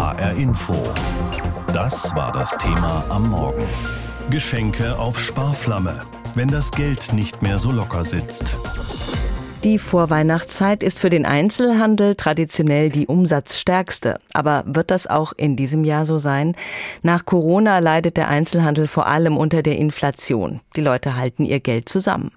HR Info. Das war das Thema am Morgen. Geschenke auf Sparflamme, wenn das Geld nicht mehr so locker sitzt. Die Vorweihnachtszeit ist für den Einzelhandel traditionell die umsatzstärkste. Aber wird das auch in diesem Jahr so sein? Nach Corona leidet der Einzelhandel vor allem unter der Inflation. Die Leute halten ihr Geld zusammen.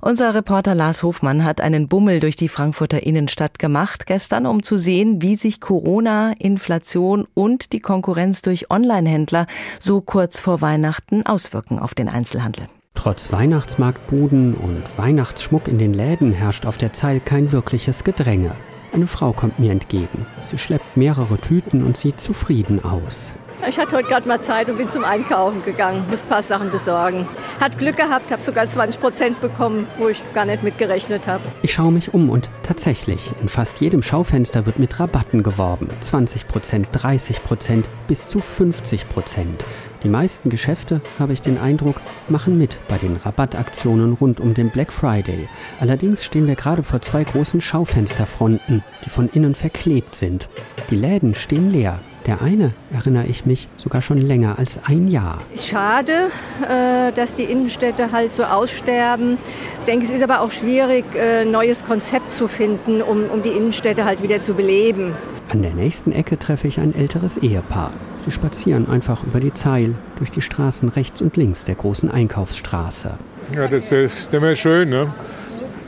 Unser Reporter Lars Hofmann hat einen Bummel durch die Frankfurter Innenstadt gemacht gestern, um zu sehen, wie sich Corona, Inflation und die Konkurrenz durch Onlinehändler so kurz vor Weihnachten auswirken auf den Einzelhandel. Trotz Weihnachtsmarktbuden und Weihnachtsschmuck in den Läden herrscht auf der Zeil kein wirkliches Gedränge. Eine Frau kommt mir entgegen. Sie schleppt mehrere Tüten und sieht zufrieden aus. Ich hatte heute gerade mal Zeit und bin zum Einkaufen gegangen, muss ein paar Sachen besorgen. Hat Glück gehabt, habe sogar 20 Prozent bekommen, wo ich gar nicht mit gerechnet habe. Ich schaue mich um und tatsächlich, in fast jedem Schaufenster wird mit Rabatten geworben. 20 Prozent, 30 Prozent, bis zu 50 Prozent. Die meisten Geschäfte, habe ich den Eindruck, machen mit bei den Rabattaktionen rund um den Black Friday. Allerdings stehen wir gerade vor zwei großen Schaufensterfronten, die von innen verklebt sind. Die Läden stehen leer. Der eine, erinnere ich mich, sogar schon länger als ein Jahr. Schade, äh, dass die Innenstädte halt so aussterben. Ich denke, es ist aber auch schwierig, ein äh, neues Konzept zu finden, um, um die Innenstädte halt wieder zu beleben. An der nächsten Ecke treffe ich ein älteres Ehepaar. Sie spazieren einfach über die Zeil durch die Straßen rechts und links der großen Einkaufsstraße. Ja, das ist immer schön, ne?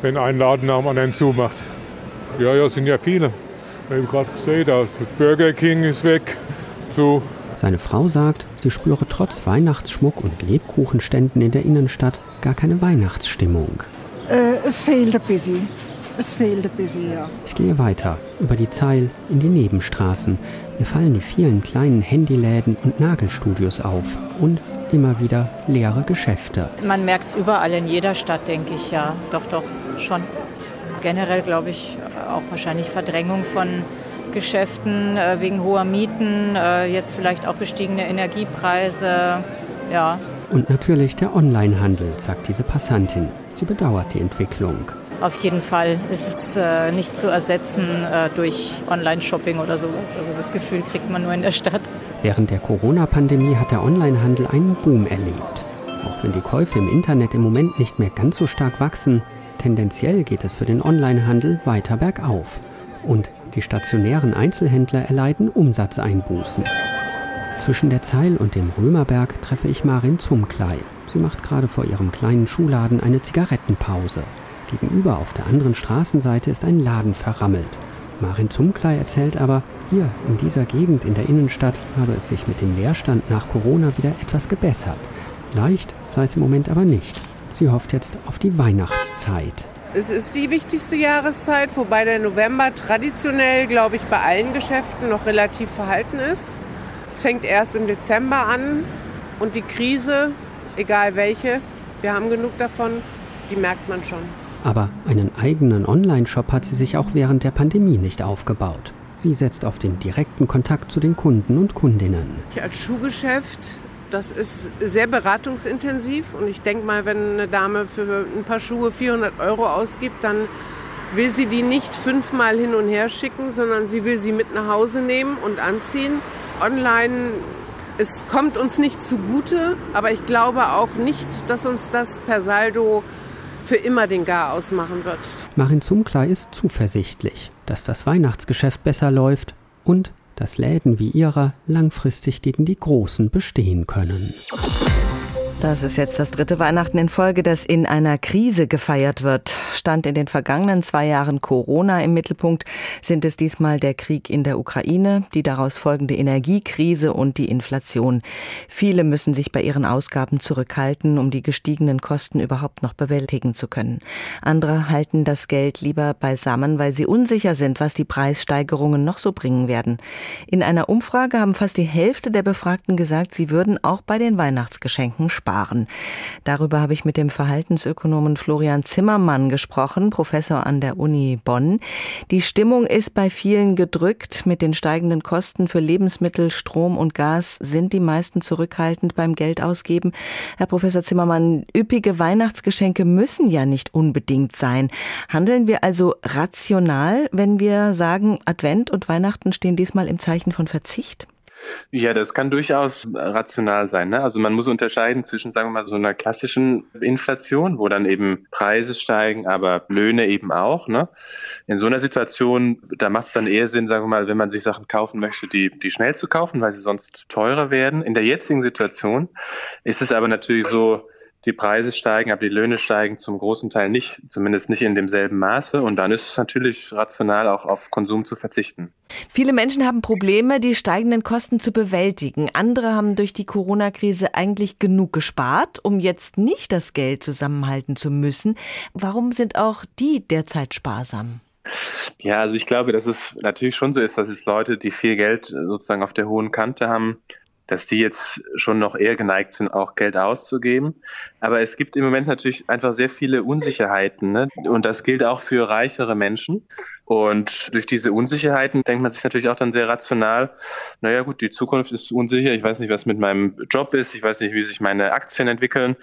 wenn ein Laden nach dem anderen zumacht. Ja, ja, sind ja viele. Ich habe gerade gesehen, der Burger King ist weg. So. Seine Frau sagt, sie spüre trotz Weihnachtsschmuck und Lebkuchenständen in der Innenstadt gar keine Weihnachtsstimmung. Äh, es fehlt ein bisschen. Es fehlt ein bisschen. Ich gehe weiter, über die Zeil, in die Nebenstraßen. Mir fallen die vielen kleinen Handyläden und Nagelstudios auf und immer wieder leere Geschäfte. Man merkt es überall in jeder Stadt, denke ich, ja. Doch, doch, schon. Generell glaube ich auch wahrscheinlich Verdrängung von Geschäften äh, wegen hoher Mieten, äh, jetzt vielleicht auch gestiegene Energiepreise, ja. Und natürlich der Onlinehandel, sagt diese Passantin. Sie bedauert die Entwicklung. Auf jeden Fall ist es äh, nicht zu ersetzen äh, durch Online-Shopping oder sowas. Also das Gefühl kriegt man nur in der Stadt. Während der Corona-Pandemie hat der Onlinehandel einen Boom erlebt. Auch wenn die Käufe im Internet im Moment nicht mehr ganz so stark wachsen, tendenziell geht es für den Onlinehandel weiter bergauf. Und die stationären Einzelhändler erleiden Umsatzeinbußen. Zwischen der Zeil und dem Römerberg treffe ich Marin Zumklei. Sie macht gerade vor ihrem kleinen Schuhladen eine Zigarettenpause. Gegenüber auf der anderen Straßenseite ist ein Laden verrammelt. Marin Zumklei erzählt aber, hier in dieser Gegend in der Innenstadt habe es sich mit dem Leerstand nach Corona wieder etwas gebessert. Leicht sei es im Moment aber nicht. Sie hofft jetzt auf die Weihnachtszeit. Es ist die wichtigste Jahreszeit, wobei der November traditionell, glaube ich, bei allen Geschäften noch relativ verhalten ist. Es fängt erst im Dezember an und die Krise, egal welche, wir haben genug davon, die merkt man schon. Aber einen eigenen Online-Shop hat sie sich auch während der Pandemie nicht aufgebaut. Sie setzt auf den direkten Kontakt zu den Kunden und Kundinnen. Als Schuhgeschäft, das ist sehr beratungsintensiv und ich denke mal, wenn eine Dame für ein paar Schuhe 400 Euro ausgibt, dann will sie die nicht fünfmal hin und her schicken, sondern sie will sie mit nach Hause nehmen und anziehen. Online es kommt uns nicht zugute, aber ich glaube auch nicht, dass uns das per Saldo für immer den Gar ausmachen wird. Marin Zumklar ist zuversichtlich, dass das Weihnachtsgeschäft besser läuft und dass Läden wie ihrer langfristig gegen die Großen bestehen können. Das ist jetzt das dritte Weihnachten in Folge, das in einer Krise gefeiert wird. Stand in den vergangenen zwei Jahren Corona im Mittelpunkt, sind es diesmal der Krieg in der Ukraine, die daraus folgende Energiekrise und die Inflation. Viele müssen sich bei ihren Ausgaben zurückhalten, um die gestiegenen Kosten überhaupt noch bewältigen zu können. Andere halten das Geld lieber beisammen, weil sie unsicher sind, was die Preissteigerungen noch so bringen werden. In einer Umfrage haben fast die Hälfte der Befragten gesagt, sie würden auch bei den Weihnachtsgeschenken sparen sparen. Darüber habe ich mit dem Verhaltensökonomen Florian Zimmermann gesprochen, Professor an der Uni Bonn. Die Stimmung ist bei vielen gedrückt. Mit den steigenden Kosten für Lebensmittel, Strom und Gas sind die meisten zurückhaltend beim Geldausgeben. Herr Professor Zimmermann, üppige Weihnachtsgeschenke müssen ja nicht unbedingt sein. Handeln wir also rational, wenn wir sagen, Advent und Weihnachten stehen diesmal im Zeichen von Verzicht? Ja, das kann durchaus rational sein. Ne? Also man muss unterscheiden zwischen, sagen wir mal, so einer klassischen Inflation, wo dann eben Preise steigen, aber Löhne eben auch. Ne? In so einer Situation, da macht es dann eher Sinn, sagen wir mal, wenn man sich Sachen kaufen möchte, die, die schnell zu kaufen, weil sie sonst teurer werden. In der jetzigen Situation ist es aber natürlich so, die Preise steigen, aber die Löhne steigen zum großen Teil nicht, zumindest nicht in demselben Maße. Und dann ist es natürlich rational, auch auf Konsum zu verzichten. Viele Menschen haben Probleme, die steigenden Kosten zu bewältigen. Andere haben durch die Corona-Krise eigentlich genug gespart, um jetzt nicht das Geld zusammenhalten zu müssen. Warum sind auch die derzeit sparsam? Ja, also ich glaube, dass es natürlich schon so ist, dass es Leute, die viel Geld sozusagen auf der hohen Kante haben, dass die jetzt schon noch eher geneigt sind, auch Geld auszugeben. Aber es gibt im Moment natürlich einfach sehr viele Unsicherheiten. Ne? Und das gilt auch für reichere Menschen. Und durch diese Unsicherheiten denkt man sich natürlich auch dann sehr rational, naja gut, die Zukunft ist unsicher, ich weiß nicht, was mit meinem Job ist, ich weiß nicht, wie sich meine Aktien entwickeln.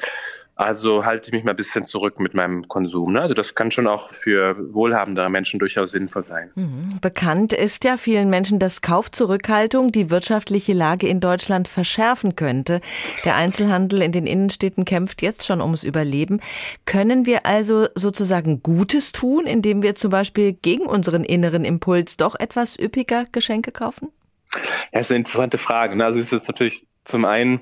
Also halte ich mich mal ein bisschen zurück mit meinem Konsum. Ne? Also das kann schon auch für wohlhabendere Menschen durchaus sinnvoll sein. Mhm. Bekannt ist ja vielen Menschen, dass Kaufzurückhaltung die wirtschaftliche Lage in Deutschland verschärfen könnte. Der Einzelhandel in den Innenstädten kämpft jetzt schon ums Überleben. Können wir also sozusagen Gutes tun, indem wir zum Beispiel gegen unseren inneren Impuls doch etwas üppiger Geschenke kaufen? Ja, das ist eine interessante Frage. Ne? Also es ist jetzt natürlich zum einen,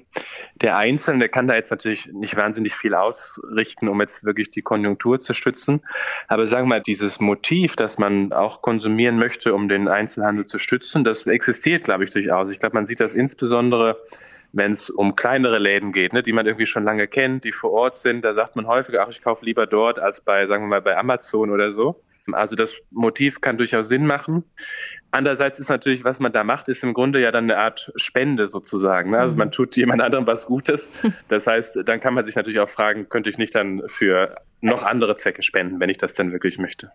der Einzelne, der kann da jetzt natürlich nicht wahnsinnig viel ausrichten, um jetzt wirklich die Konjunktur zu stützen. Aber sagen wir mal, dieses Motiv, dass man auch konsumieren möchte, um den Einzelhandel zu stützen, das existiert, glaube ich, durchaus. Ich glaube, man sieht das insbesondere, wenn es um kleinere Läden geht, ne, die man irgendwie schon lange kennt, die vor Ort sind. Da sagt man häufiger, ach, ich kaufe lieber dort als bei, sagen wir mal, bei Amazon oder so. Also das Motiv kann durchaus Sinn machen. Andererseits ist natürlich, was man da macht, ist im Grunde ja dann eine Art Spende sozusagen. Ne? Also man mhm. tut jemand anderem was Gutes. Das heißt, dann kann man sich natürlich auch fragen, könnte ich nicht dann für noch andere Zwecke spenden, wenn ich das denn wirklich möchte.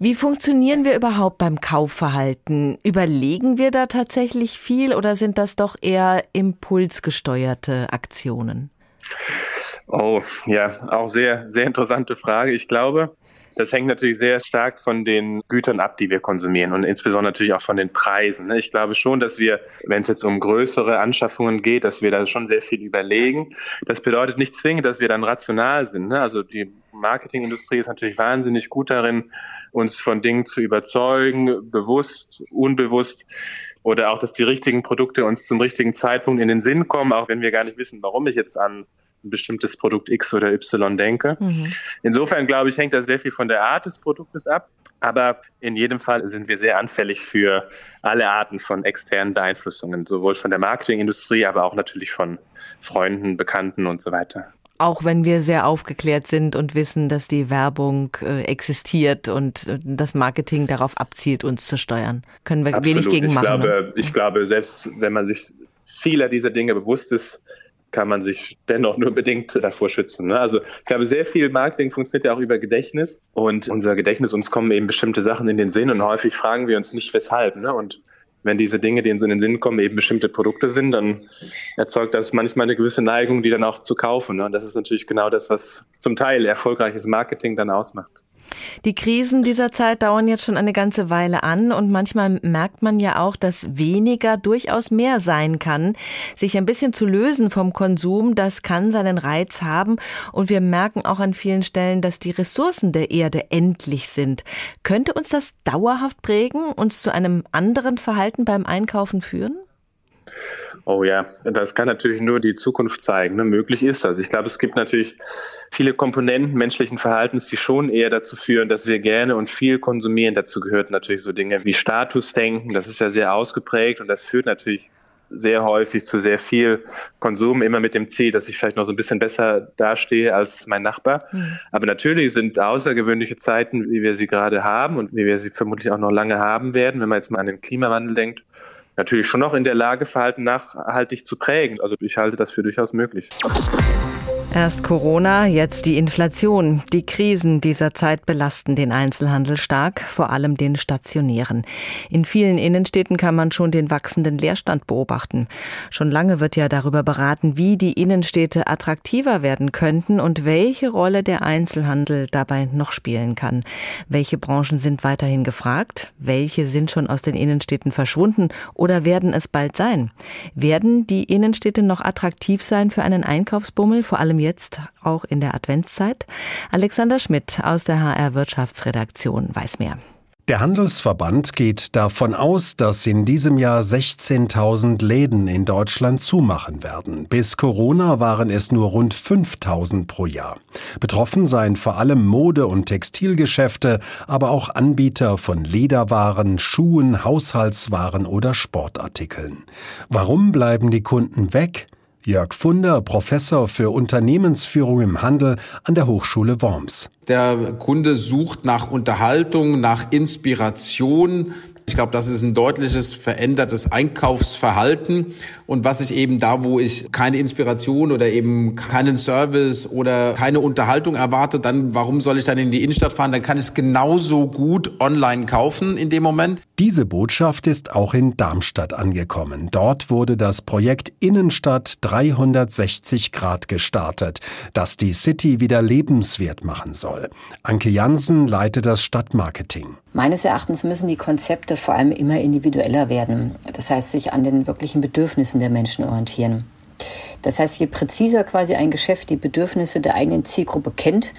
Wie funktionieren wir überhaupt beim Kaufverhalten? Überlegen wir da tatsächlich viel oder sind das doch eher impulsgesteuerte Aktionen? Oh, ja, auch sehr, sehr interessante Frage. Ich glaube, das hängt natürlich sehr stark von den Gütern ab, die wir konsumieren und insbesondere natürlich auch von den Preisen. Ne? Ich glaube schon, dass wir, wenn es jetzt um größere Anschaffungen geht, dass wir da schon sehr viel überlegen. Das bedeutet nicht zwingend, dass wir dann rational sind. Ne? Also die Marketingindustrie ist natürlich wahnsinnig gut darin, uns von Dingen zu überzeugen, bewusst, unbewusst oder auch, dass die richtigen Produkte uns zum richtigen Zeitpunkt in den Sinn kommen, auch wenn wir gar nicht wissen, warum ich jetzt an ein bestimmtes Produkt X oder Y denke. Mhm. Insofern glaube ich, hängt das sehr viel von der Art des Produktes ab. Aber in jedem Fall sind wir sehr anfällig für alle Arten von externen Beeinflussungen, sowohl von der Marketingindustrie, aber auch natürlich von Freunden, Bekannten und so weiter. Auch wenn wir sehr aufgeklärt sind und wissen, dass die Werbung äh, existiert und äh, das Marketing darauf abzielt, uns zu steuern, können wir Absolut. wenig gegen ich machen. Glaube, ne? Ich glaube, selbst wenn man sich vieler dieser Dinge bewusst ist, kann man sich dennoch nur bedingt davor schützen. Ne? Also ich glaube, sehr viel Marketing funktioniert ja auch über Gedächtnis und unser Gedächtnis, uns kommen eben bestimmte Sachen in den Sinn und häufig fragen wir uns nicht weshalb. Ne? Und wenn diese Dinge, die uns in den Sinn kommen, eben bestimmte Produkte sind, dann erzeugt das manchmal eine gewisse Neigung, die dann auch zu kaufen. Ne? Und das ist natürlich genau das, was zum Teil erfolgreiches Marketing dann ausmacht. Die Krisen dieser Zeit dauern jetzt schon eine ganze Weile an und manchmal merkt man ja auch, dass weniger durchaus mehr sein kann. Sich ein bisschen zu lösen vom Konsum, das kann seinen Reiz haben und wir merken auch an vielen Stellen, dass die Ressourcen der Erde endlich sind. Könnte uns das dauerhaft prägen, uns zu einem anderen Verhalten beim Einkaufen führen? Oh ja, das kann natürlich nur die Zukunft zeigen. Ne? Möglich ist Also Ich glaube, es gibt natürlich viele Komponenten menschlichen Verhaltens, die schon eher dazu führen, dass wir gerne und viel konsumieren. Dazu gehört natürlich so Dinge wie Statusdenken. Das ist ja sehr ausgeprägt und das führt natürlich sehr häufig zu sehr viel Konsum, immer mit dem Ziel, dass ich vielleicht noch so ein bisschen besser dastehe als mein Nachbar. Mhm. Aber natürlich sind außergewöhnliche Zeiten, wie wir sie gerade haben und wie wir sie vermutlich auch noch lange haben werden, wenn man jetzt mal an den Klimawandel denkt, natürlich schon noch in der Lage, Verhalten nachhaltig zu prägen. Also ich halte das für durchaus möglich. Erst Corona, jetzt die Inflation. Die Krisen dieser Zeit belasten den Einzelhandel stark, vor allem den stationären. In vielen Innenstädten kann man schon den wachsenden Leerstand beobachten. Schon lange wird ja darüber beraten, wie die Innenstädte attraktiver werden könnten und welche Rolle der Einzelhandel dabei noch spielen kann. Welche Branchen sind weiterhin gefragt? Welche sind schon aus den Innenstädten verschwunden oder werden es bald sein? Werden die Innenstädte noch attraktiv sein für einen Einkaufsbummel, vor allem jetzt auch in der Adventszeit? Alexander Schmidt aus der HR Wirtschaftsredaktion weiß mehr. Der Handelsverband geht davon aus, dass in diesem Jahr 16.000 Läden in Deutschland zumachen werden. Bis Corona waren es nur rund 5.000 pro Jahr. Betroffen seien vor allem Mode- und Textilgeschäfte, aber auch Anbieter von Lederwaren, Schuhen, Haushaltswaren oder Sportartikeln. Warum bleiben die Kunden weg? Jörg Funder, Professor für Unternehmensführung im Handel an der Hochschule Worms. Der Kunde sucht nach Unterhaltung, nach Inspiration, ich glaube, das ist ein deutliches verändertes Einkaufsverhalten. Und was ich eben da, wo ich keine Inspiration oder eben keinen Service oder keine Unterhaltung erwarte, dann warum soll ich dann in die Innenstadt fahren? Dann kann ich es genauso gut online kaufen in dem Moment. Diese Botschaft ist auch in Darmstadt angekommen. Dort wurde das Projekt Innenstadt 360 Grad gestartet, das die City wieder lebenswert machen soll. Anke Jansen leitet das Stadtmarketing. Meines Erachtens müssen die Konzepte vor allem immer individueller werden. Das heißt, sich an den wirklichen Bedürfnissen der Menschen orientieren. Das heißt, je präziser quasi ein Geschäft die Bedürfnisse der eigenen Zielgruppe kennt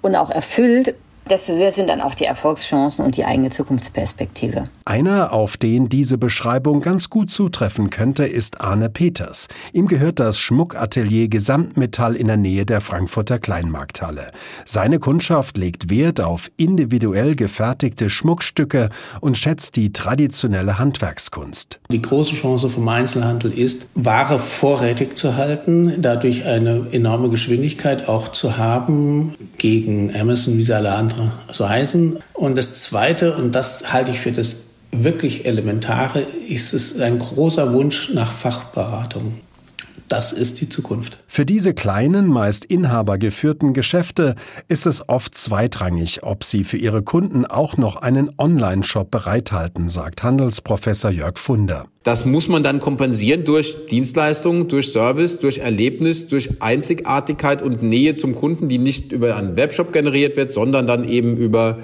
und auch erfüllt, desto höher sind dann auch die Erfolgschancen und die eigene Zukunftsperspektive. Einer, auf den diese Beschreibung ganz gut zutreffen könnte, ist Arne Peters. Ihm gehört das Schmuckatelier Gesamtmetall in der Nähe der Frankfurter Kleinmarkthalle. Seine Kundschaft legt Wert auf individuell gefertigte Schmuckstücke und schätzt die traditionelle Handwerkskunst. Die große Chance vom Einzelhandel ist, Ware vorrätig zu halten, dadurch eine enorme Geschwindigkeit auch zu haben gegen Amazon wie alle anderen so heißen. Und das Zweite, und das halte ich für das wirklich Elementare, ist es ein großer Wunsch nach Fachberatung. Das ist die Zukunft. Für diese kleinen, meist inhabergeführten Geschäfte ist es oft zweitrangig, ob sie für ihre Kunden auch noch einen Online-Shop bereithalten, sagt Handelsprofessor Jörg Funder. Das muss man dann kompensieren durch Dienstleistungen, durch Service, durch Erlebnis, durch Einzigartigkeit und Nähe zum Kunden, die nicht über einen Webshop generiert wird, sondern dann eben über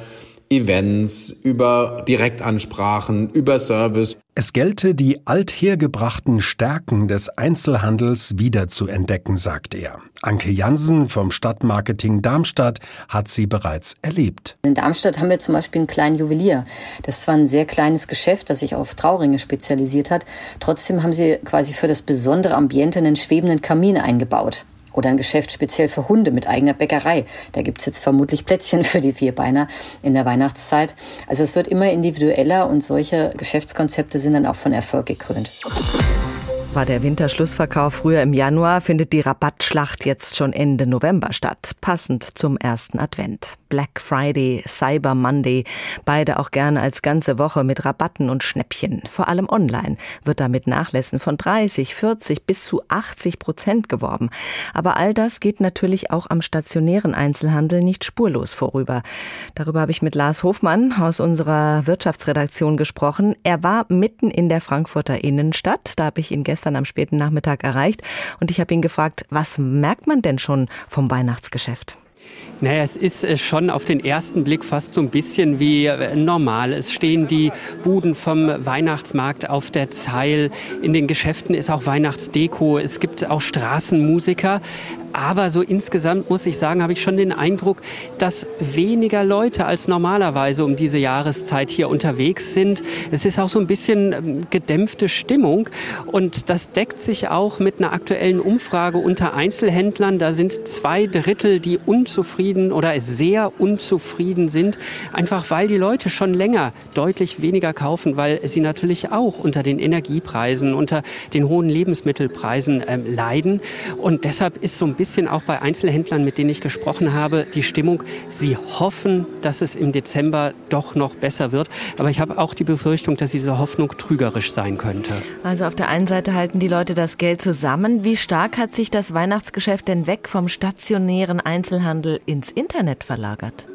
Events, über Direktansprachen, über Service. Es gelte, die althergebrachten Stärken des Einzelhandels wiederzuentdecken, sagt er. Anke Jansen vom Stadtmarketing Darmstadt hat sie bereits erlebt. In Darmstadt haben wir zum Beispiel einen kleinen Juwelier. Das ist zwar ein sehr kleines Geschäft, das sich auf Trauringe spezialisiert hat. Trotzdem haben sie quasi für das besondere Ambiente einen schwebenden Kamin eingebaut. Oder ein Geschäft speziell für Hunde mit eigener Bäckerei. Da gibt es jetzt vermutlich Plätzchen für die Vierbeiner in der Weihnachtszeit. Also es wird immer individueller und solche Geschäftskonzepte sind dann auch von Erfolg gekrönt. War der Winterschlussverkauf früher im Januar, findet die Rabattschlacht jetzt schon Ende November statt, passend zum ersten Advent. Black Friday, Cyber Monday, beide auch gerne als ganze Woche mit Rabatten und Schnäppchen. Vor allem online wird da mit Nachlässen von 30, 40 bis zu 80 Prozent geworben. Aber all das geht natürlich auch am stationären Einzelhandel nicht spurlos vorüber. Darüber habe ich mit Lars Hofmann aus unserer Wirtschaftsredaktion gesprochen. Er war mitten in der Frankfurter Innenstadt. Da habe ich ihn gestern am späten Nachmittag erreicht und ich habe ihn gefragt, was merkt man denn schon vom Weihnachtsgeschäft? Naja, es ist äh, schon auf den ersten Blick fast so ein bisschen wie äh, normal. Es stehen die Buden vom Weihnachtsmarkt auf der Zeil. In den Geschäften ist auch Weihnachtsdeko. Es gibt auch Straßenmusiker. Aber so insgesamt muss ich sagen, habe ich schon den Eindruck, dass weniger Leute als normalerweise um diese Jahreszeit hier unterwegs sind. Es ist auch so ein bisschen ähm, gedämpfte Stimmung und das deckt sich auch mit einer aktuellen Umfrage unter Einzelhändlern. Da sind zwei Drittel, die unzufrieden unzufrieden oder sehr unzufrieden sind, einfach weil die Leute schon länger deutlich weniger kaufen, weil sie natürlich auch unter den Energiepreisen, unter den hohen Lebensmittelpreisen äh, leiden. Und deshalb ist so ein bisschen auch bei Einzelhändlern, mit denen ich gesprochen habe, die Stimmung, sie hoffen, dass es im Dezember doch noch besser wird. Aber ich habe auch die Befürchtung, dass diese Hoffnung trügerisch sein könnte. Also auf der einen Seite halten die Leute das Geld zusammen. Wie stark hat sich das Weihnachtsgeschäft denn weg vom stationären Einzelhandel ins Internet verlagert?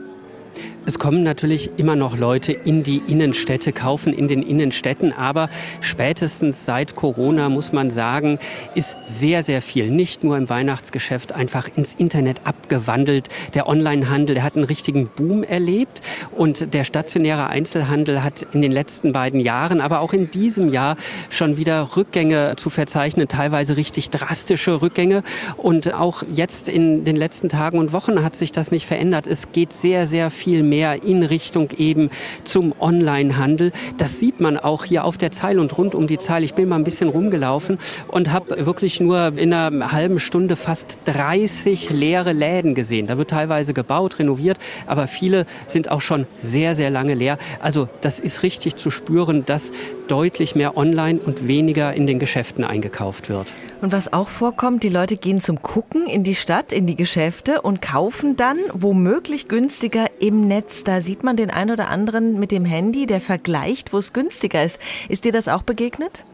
Es kommen natürlich immer noch Leute in die Innenstädte, kaufen in den Innenstädten, aber spätestens seit Corona muss man sagen, ist sehr, sehr viel, nicht nur im Weihnachtsgeschäft, einfach ins Internet abgewandelt. Der Onlinehandel, hat einen richtigen Boom erlebt und der stationäre Einzelhandel hat in den letzten beiden Jahren, aber auch in diesem Jahr schon wieder Rückgänge zu verzeichnen, teilweise richtig drastische Rückgänge. Und auch jetzt in den letzten Tagen und Wochen hat sich das nicht verändert. Es geht sehr, sehr viel mehr mehr in Richtung eben zum Onlinehandel. Das sieht man auch hier auf der Zeile und rund um die Zeile. Ich bin mal ein bisschen rumgelaufen und habe wirklich nur in einer halben Stunde fast 30 leere Läden gesehen. Da wird teilweise gebaut, renoviert, aber viele sind auch schon sehr, sehr lange leer. Also das ist richtig zu spüren, dass deutlich mehr online und weniger in den Geschäften eingekauft wird. Und was auch vorkommt, die Leute gehen zum Gucken in die Stadt, in die Geschäfte und kaufen dann womöglich günstiger im Netz Netz, da sieht man den einen oder anderen mit dem Handy, der vergleicht, wo es günstiger ist. Ist dir das auch begegnet?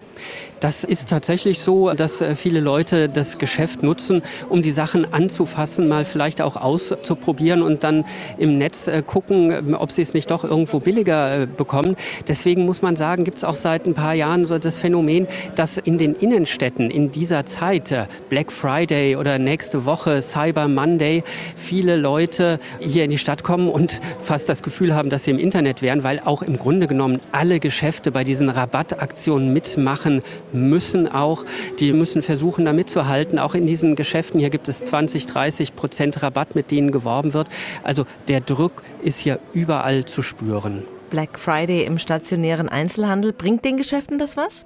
Das ist tatsächlich so, dass äh, viele Leute das Geschäft nutzen, um die Sachen anzufassen, mal vielleicht auch auszuprobieren und dann im Netz äh, gucken, ähm, ob sie es nicht doch irgendwo billiger äh, bekommen. Deswegen muss man sagen, gibt es auch seit ein paar Jahren so das Phänomen, dass in den Innenstädten in dieser Zeit, Black Friday oder nächste Woche Cyber Monday, viele Leute hier in die Stadt kommen und fast das Gefühl haben, dass sie im Internet wären, weil auch im Grunde genommen alle Geschäfte bei diesen Rabattaktionen mitmachen müssen auch, die müssen versuchen, da mitzuhalten. Auch in diesen Geschäften hier gibt es 20, 30 Prozent Rabatt, mit denen geworben wird. Also der Druck ist hier überall zu spüren. Black Friday im stationären Einzelhandel, bringt den Geschäften das was?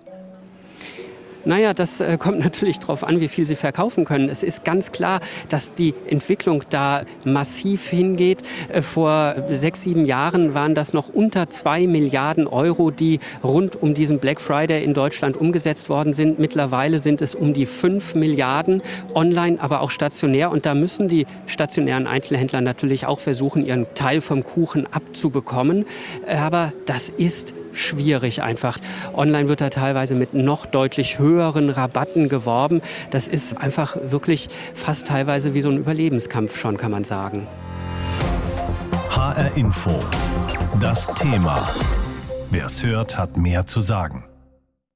Naja, das äh, kommt natürlich darauf an, wie viel sie verkaufen können. Es ist ganz klar, dass die Entwicklung da massiv hingeht. Äh, vor sechs, sieben Jahren waren das noch unter zwei Milliarden Euro, die rund um diesen Black Friday in Deutschland umgesetzt worden sind. Mittlerweile sind es um die fünf Milliarden online, aber auch stationär. Und da müssen die stationären Einzelhändler natürlich auch versuchen, ihren Teil vom Kuchen abzubekommen. Äh, aber das ist schwierig einfach. Online wird da teilweise mit noch deutlich höheren Rabatten geworben. Das ist einfach wirklich fast teilweise wie so ein Überlebenskampf schon, kann man sagen. HR Info. Das Thema. Wer es hört, hat mehr zu sagen.